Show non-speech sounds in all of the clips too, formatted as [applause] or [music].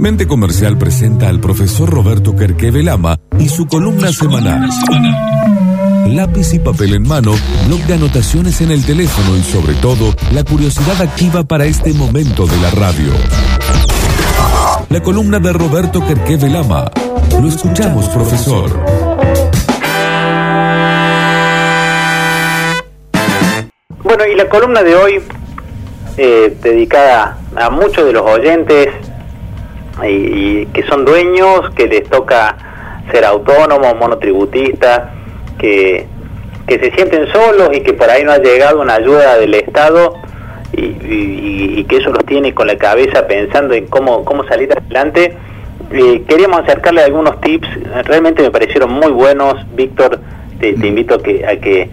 Mente Comercial presenta al profesor Roberto Kerkeve Lama y su columna semanal. Lápiz y papel en mano, blog de anotaciones en el teléfono y sobre todo, la curiosidad activa para este momento de la radio. La columna de Roberto Kerkeve Lama. Lo escuchamos, profesor. Bueno, y la columna de hoy, eh, dedicada a muchos de los oyentes y, que son dueños, que les toca ser autónomos, monotributistas, que, que se sienten solos y que por ahí no ha llegado una ayuda del Estado y, que eso los tiene con la cabeza pensando en cómo, cómo salir adelante. Eh, queríamos acercarle algunos tips, realmente me parecieron muy buenos. Víctor, te, invito a que, a que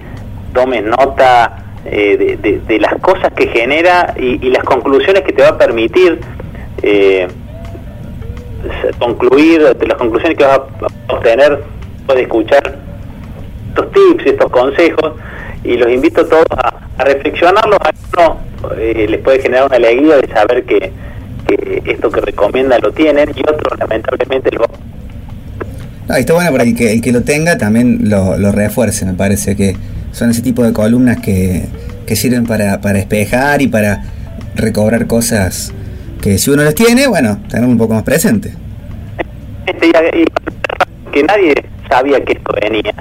tomes nota eh, de, las cosas que genera y, las conclusiones que te va a permitir eh, concluir, de las conclusiones que vas a obtener, puedes escuchar estos tips y estos consejos y los invito a todos a, reflexionarlos. A uno eh, les puede generar una alegría de saber que, esto que recomienda lo tienen y otros lamentablemente lo... No, está bueno para que el que lo tenga también lo, lo refuerce, me parece que son ese tipo de columnas que, que sirven para, para espejar y para recobrar cosas que si uno las tiene, bueno, tener un poco más presente. Que nadie sabía que esto venía.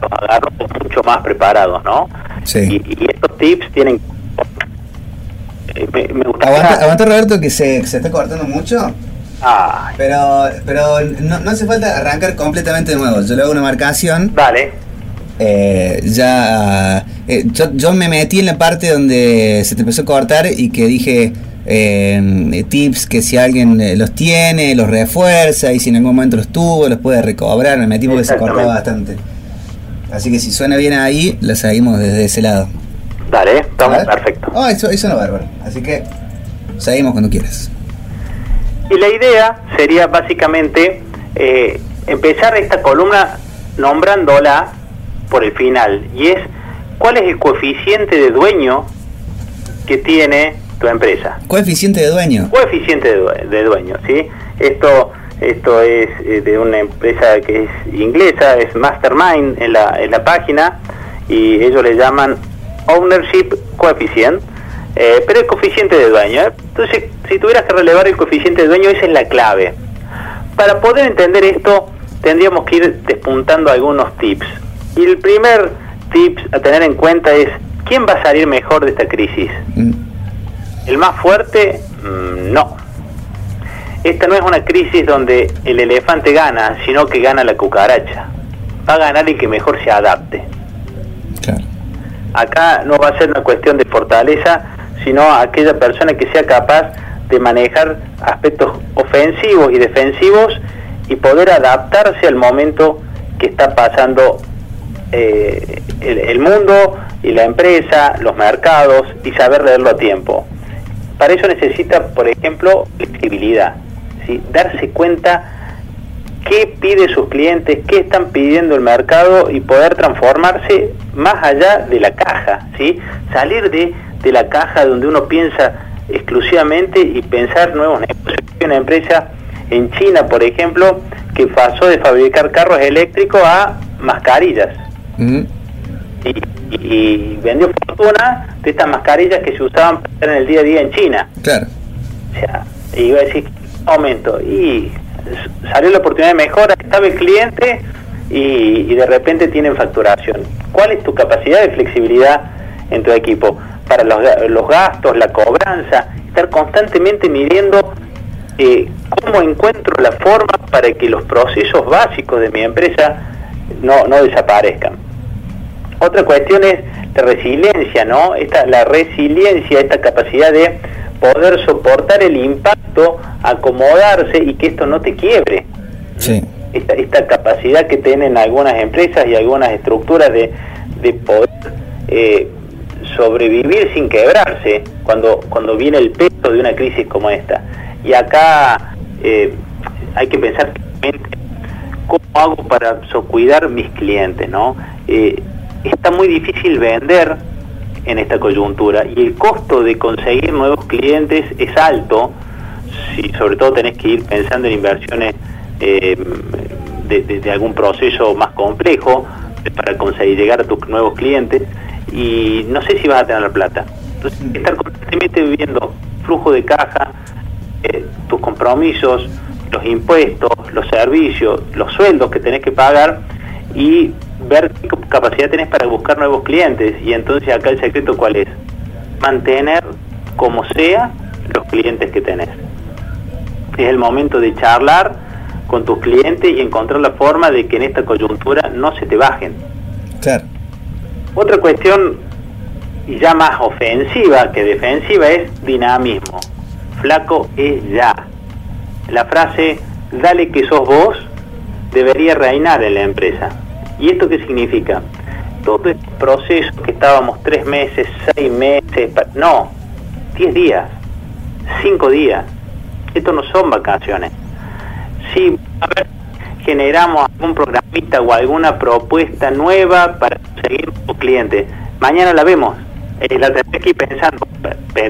Los agarró mucho más preparados, ¿no? Sí. Y, estos tips tienen... Eh, me, me aguanta, Roberto, que se, se está cortando mucho. Pero, pero no, no hace falta arrancar completamente de nuevo. Yo le hago una marcación. Vale eh, ya eh, yo, me metí en la parte donde se te empezó a cortar y que dije eh, tips que si alguien los tiene, los refuerza y si en algún momento los tuvo, los puede recobrar. Me metí porque se cortaba bastante. Así que si suena bien ahí, lo seguimos desde ese lado. Dale, estamos perfecto. Oh, eso, eso no bárbaro. Así que seguimos cuando quieras. Y la idea sería básicamente empezar esta columna nombrándola por el final y es cuál es el coeficiente de dueño que tiene tu empresa. Coeficiente de dueño. Coeficiente de, dueño, ¿sí? Esto esto es eh, de una empresa que es inglesa, es Mastermind en la, en la página y ellos le llaman Ownership Coefficient, eh, pero el coeficiente de dueño. ¿eh? Entonces, si tuvieras que relevar el coeficiente de dueño, esa es la clave. Para poder entender esto, tendríamos que ir despuntando algunos tips. Y el primer tip a tener en cuenta es, ¿quién va a salir mejor de esta crisis? Mm. ¿El más fuerte? Mm, no. Esta no es una crisis donde el elefante gana, sino que gana la cucaracha. Va a ganar el que mejor se adapte. Acá no va a ser una cuestión de fortaleza, sino aquella persona que sea capaz de manejar aspectos ofensivos y defensivos y poder adaptarse al momento que está pasando eh, el, mundo y la empresa, los mercados y saber leerlo a tiempo. Para eso necesita, por ejemplo, flexibilidad, ¿sí? darse cuenta qué pide sus clientes, qué están pidiendo el mercado y poder transformarse más allá de la caja, ¿sí? salir de, de la caja donde uno piensa exclusivamente y pensar nuevos negocios. Una empresa en China, por ejemplo, que pasó de fabricar carros eléctricos a mascarillas. Y, vendió fortuna de estas mascarillas que se usaban en el día a día en China. Claro. O sea, iba a decir, momento, y salió la oportunidad de mejora, estaba el cliente y, de repente tienen facturación. ¿Cuál es tu capacidad de flexibilidad en tu equipo? Para los, los gastos, la cobranza, estar constantemente midiendo eh, cómo encuentro la forma para que los procesos básicos de mi empresa no, no desaparezcan. Otra cuestión es la resiliencia, ¿no? Esta, la resiliencia, esta capacidad de poder soportar el impacto, acomodarse y que esto no te quiebre. Sí. Esta, esta capacidad que tienen algunas empresas y algunas estructuras de, de poder eh, sobrevivir sin quebrarse cuando, cuando viene el peso de una crisis como esta. Y acá eh, hay que pensar cómo hago para cuidar mis clientes, ¿no? Eh, está muy difícil vender en esta coyuntura y el costo de conseguir nuevos clientes es alto si, sobre todo tenés que ir pensando en inversiones eh, de, algún proceso más complejo para conseguir llegar a tus nuevos clientes y no sé si vas a tener la plata. Entonces, estar constantemente viviendo flujo de caja, eh, tus compromisos, los impuestos, los servicios, los sueldos que tenés que pagar y ver qué capacidad tenés para buscar nuevos clientes. Y entonces acá el secreto cuál es? Mantener como sea los clientes que tenés. Es el momento de charlar con tus clientes y encontrar la forma de que en esta coyuntura no se te bajen. Claro. Otra cuestión y ya más ofensiva que defensiva es dinamismo. Flaco es ya. La frase dale que sos vos debería reinar en la empresa. ¿Y esto qué significa? Todo este proceso que estábamos tres meses, seis meses, no, diez días, cinco días. Esto no son vacaciones. Si generamos algún programita o alguna propuesta nueva para conseguir un cliente, mañana la vemos, eh, la tenés que ir pensando,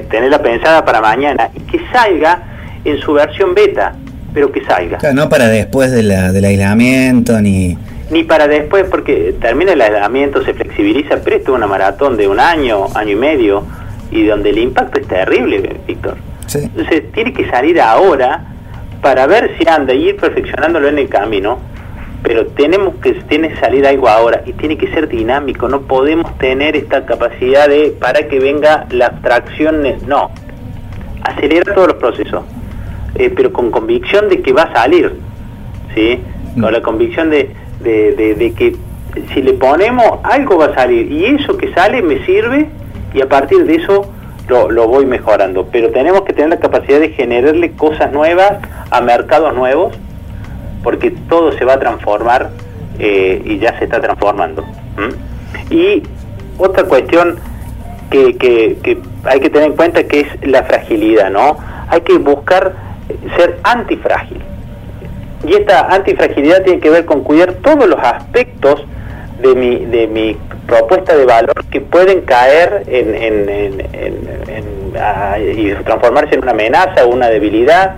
tenerla pensada para mañana y que salga en su versión beta, pero que salga. no para después del aislamiento ni... Ni para después, porque termina el aislamiento, se flexibiliza, pero esto es una maratón de un año, año y medio, y donde el impacto es terrible, Víctor. Entonces tiene que salir ahora para ver si anda y ir perfeccionándolo en el camino, pero tenemos que tiene salir algo ahora y tiene que ser dinámico, no podemos tener esta capacidad de para que venga la abstracción, no, acelera todos los procesos, eh, pero con convicción de que va a salir, ¿sí? Mm. Con la convicción de, de que si le ponemos algo va a salir y eso que sale me sirve y a partir de eso lo, voy mejorando. Pero tenemos que tener la capacidad de generarle cosas nuevas a mercados nuevos, porque todo se va a transformar eh, y ya se está transformando. Y otra cuestión que, que, hay que tener en cuenta que es la fragilidad, ¿no? Hay que buscar ser antifrágil. Y esta antifragilidad tiene que ver con cuidar todos los aspectos de mi, de mi propuesta de valor que pueden caer en, y transformarse en una amenaza o una debilidad.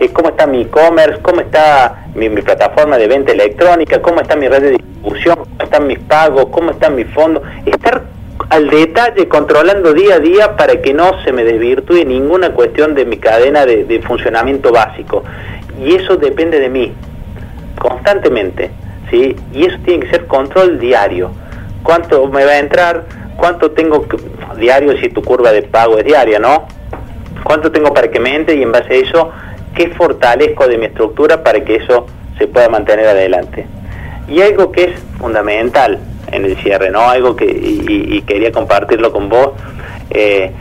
Eh, ¿Cómo está mi e-commerce? ¿Cómo está mi, plataforma de venta electrónica? ¿Cómo está mi red de distribución? ¿Cómo están mis pagos? ¿Cómo están mis fondos? Estar al detalle, controlando día a día para que no se me desvirtúe ninguna cuestión de mi cadena de, de funcionamiento básico. Y eso depende de mí, constantemente. ¿sí? Y eso tiene que ser control diario. ¿Cuánto me va a entrar? ¿Cuánto tengo diario si tu curva de pago es diaria, no? ¿Cuánto tengo para que me entre? Y en base a eso, ¿qué fortalezco de mi estructura para que eso se pueda mantener adelante? Y algo que es fundamental en el cierre, ¿no? Algo que, y, quería compartirlo con vos. Eh,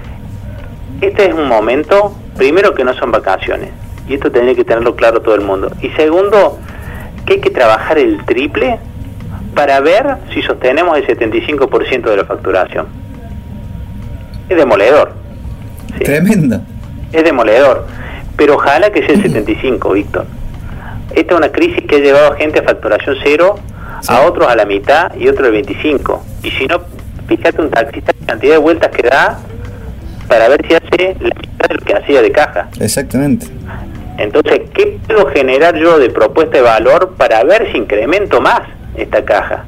este es un momento, primero que no son vacaciones, y esto tendría que tenerlo claro todo el mundo. Y segundo, que hay que trabajar el triple para ver si sostenemos el 75% de la facturación. Es demoledor. Tremendo. Es demoledor. Pero ojalá que sea el 75, Víctor. Esta es una crisis que ha llevado a gente a facturación cero, a otros a la mitad y otros al 25. Y si no, fíjate un taxista la cantidad de vueltas que da para ver si hace la mitad de lo que hacía de caja. Exactamente. Entonces, ¿qué puedo generar yo de propuesta de valor para ver si incremento más esta caja?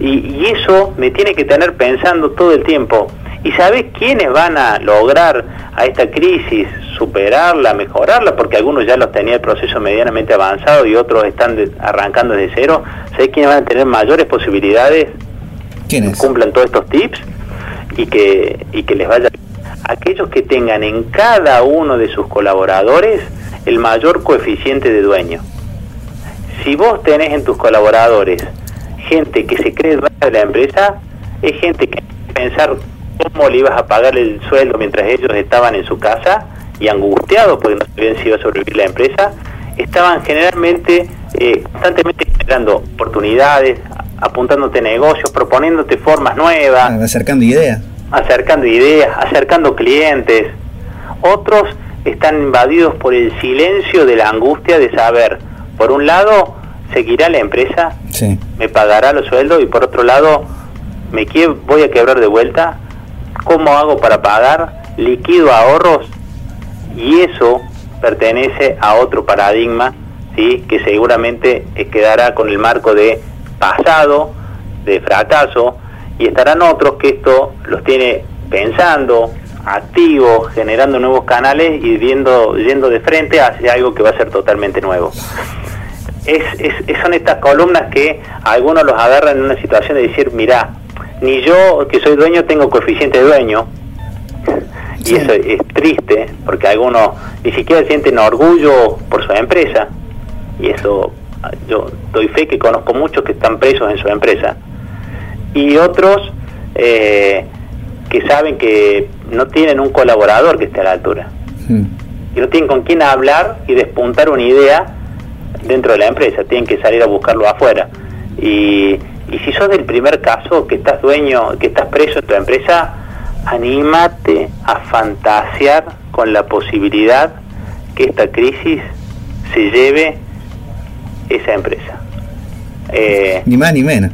Y, eso me tiene que tener pensando todo el tiempo. ¿Y sabes quiénes van a lograr a esta crisis superarla, mejorarla? Porque algunos ya los tenía el proceso medianamente avanzado y otros están arrancando desde cero. ¿Sabes quiénes van a tener mayores posibilidades? ¿Quiénes? Cumplan todos estos tips y que, y que les vaya. Aquellos que tengan en cada uno de sus colaboradores el mayor coeficiente de dueño. Si vos tenés en tus colaboradores gente que se cree dueña de la empresa, es gente que pensar cómo le ibas a pagar el sueldo mientras ellos estaban en su casa y angustiados porque no sabían si iba a sobrevivir la empresa, estaban generalmente eh, constantemente generando oportunidades, apuntándote negocios, proponiéndote formas nuevas. Acercando ideas. Acercando ideas, acercando clientes. Otros están invadidos por el silencio de la angustia de saber, por un lado, seguirá la empresa, me pagará los sueldos y por otro lado, me voy a quebrar de vuelta, ¿cómo hago para pagar? Liquido ahorros y eso pertenece a otro paradigma, ¿sí? que seguramente quedará con el marco de pasado, de fracaso, y estarán otros que esto los tiene pensando, activos, generando nuevos canales y viendo, yendo de frente hacia algo que va a ser totalmente nuevo. Es, es, son estas columnas que algunos los agarran en una situación de decir, mira, ni yo que soy dueño tengo coeficiente de dueño, y eso es triste, porque algunos ni siquiera sienten orgullo por su empresa, y eso yo doy fe que conozco muchos que están presos en su empresa, y otros eh, que saben que no tienen un colaborador que esté a la altura, y no tienen con quién hablar y despuntar una idea dentro de la empresa, tienen que salir a buscarlo afuera. Y, y si sos del primer caso, que estás dueño, que estás preso en tu empresa, anímate a fantasear con la posibilidad que esta crisis se lleve esa empresa. Eh, ni más ni menos.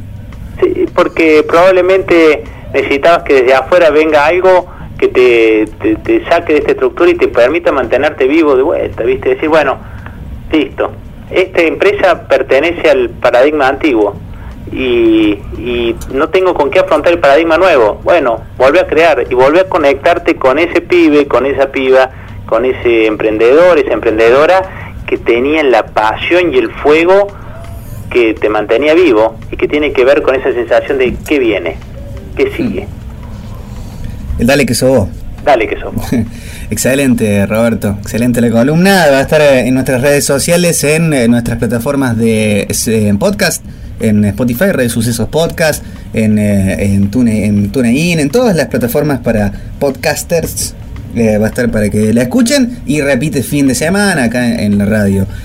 Sí, porque probablemente necesitabas que desde afuera venga algo que te, te, saque de esta estructura y te permita mantenerte vivo de vuelta, ¿viste? Decir, bueno, listo, esta empresa pertenece al paradigma antiguo y, no tengo con qué afrontar el paradigma nuevo. Bueno, vuelve a crear y vuelve a conectarte con ese pibe, con esa piba, con ese emprendedor, esa emprendedora que tenía la pasión y el fuego que te mantenía vivo y que tiene que ver con esa sensación de qué viene, qué sigue. El dale que sos Dale que somos. [laughs] Excelente, Roberto. Excelente la columna. Va a estar en nuestras redes sociales, en, nuestras plataformas de podcast, en Spotify, Redes Sucesos Podcast, en, eh, en, Tune, en TuneIn, en todas las plataformas para podcasters. Eh, va a estar para que la escuchen y repite fin de semana acá en la radio.